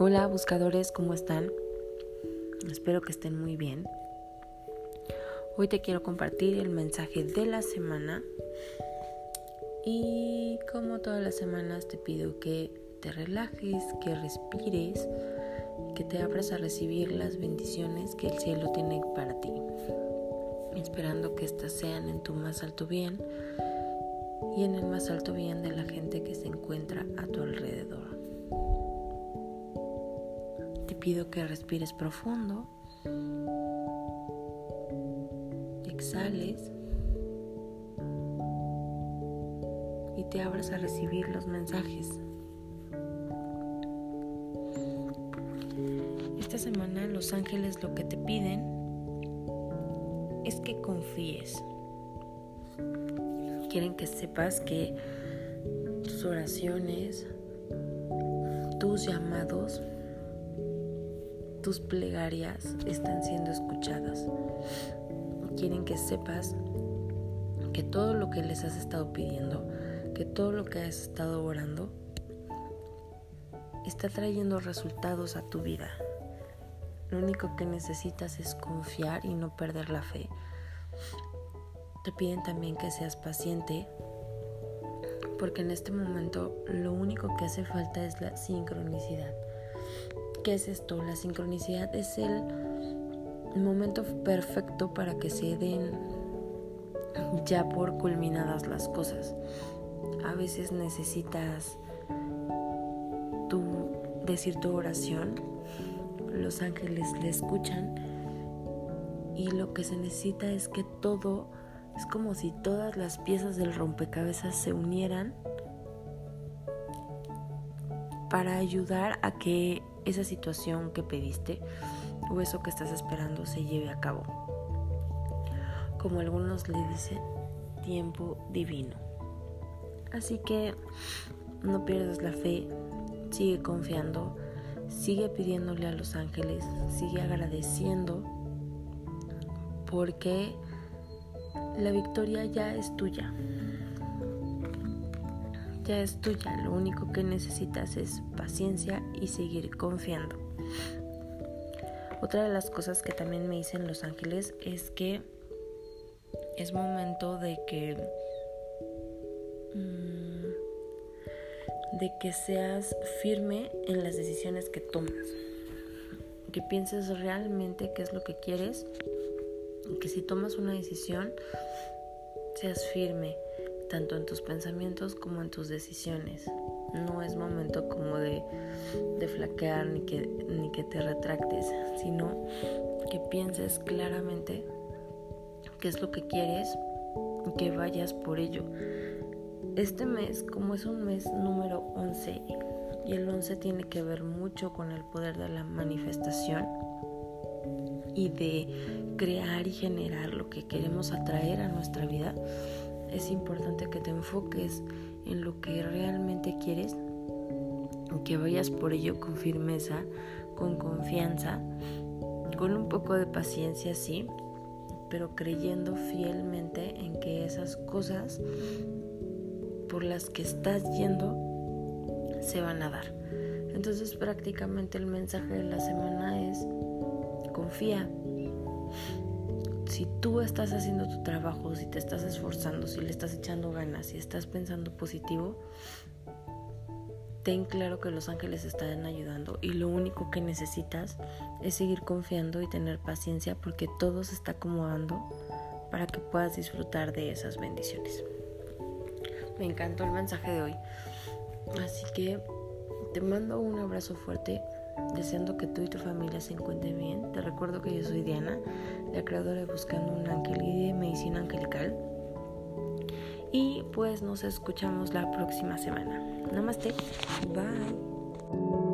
Hola buscadores, ¿cómo están? Espero que estén muy bien. Hoy te quiero compartir el mensaje de la semana y como todas las semanas te pido que te relajes, que respires, que te abras a recibir las bendiciones que el cielo tiene para ti, esperando que éstas sean en tu más alto bien y en el más alto bien de la gente que se encuentra a tu alrededor. Pido que respires profundo, exhales. Y te abras a recibir los mensajes. Esta semana los ángeles lo que te piden es que confíes. Quieren que sepas que tus oraciones, tus llamados, tus plegarias están siendo escuchadas. Quieren que sepas que todo lo que les has estado pidiendo, que todo lo que has estado orando, está trayendo resultados a tu vida. Lo único que necesitas es confiar y no perder la fe. Te piden también que seas paciente porque en este momento lo único que hace falta es la sincronicidad. ¿Qué es esto? La sincronicidad es el momento perfecto para que se den ya por culminadas las cosas. A veces necesitas tú decir tu oración, los ángeles le escuchan y lo que se necesita es que todo es como si todas las piezas del rompecabezas se unieran para ayudar a que esa situación que pediste o eso que estás esperando se lleve a cabo. Como algunos le dicen, tiempo divino. Así que no pierdas la fe, sigue confiando, sigue pidiéndole a los ángeles, sigue agradeciendo porque la victoria ya es tuya. Ya es tuya. Lo único que necesitas es paciencia y seguir confiando. Otra de las cosas que también me dicen los ángeles es que es momento de que mm, de que seas firme en las decisiones que tomas. Que pienses realmente qué es lo que quieres que si tomas una decisión, seas firme, tanto en tus pensamientos como en tus decisiones. No es momento como de, de flaquear ni que, ni que te retractes, sino que pienses claramente qué es lo que quieres y que vayas por ello. Este mes, como es un mes número 11, y el 11 tiene que ver mucho con el poder de la manifestación, y de crear y generar lo que queremos atraer a nuestra vida, es importante que te enfoques en lo que realmente quieres, que vayas por ello con firmeza, con confianza, con un poco de paciencia, sí, pero creyendo fielmente en que esas cosas por las que estás yendo se van a dar. Entonces prácticamente el mensaje de la semana es confía. Si tú estás haciendo tu trabajo, si te estás esforzando, si le estás echando ganas, si estás pensando positivo, ten claro que los ángeles están ayudando y lo único que necesitas es seguir confiando y tener paciencia porque todo se está acomodando para que puedas disfrutar de esas bendiciones. Me encantó el mensaje de hoy. Así que te mando un abrazo fuerte deseando que tú y tu familia se encuentren bien. Te recuerdo que yo soy Diana, la creadora de Buscando un Ángel y de Medicina Angelical. Y pues nos escuchamos la próxima semana. Namaste. Bye.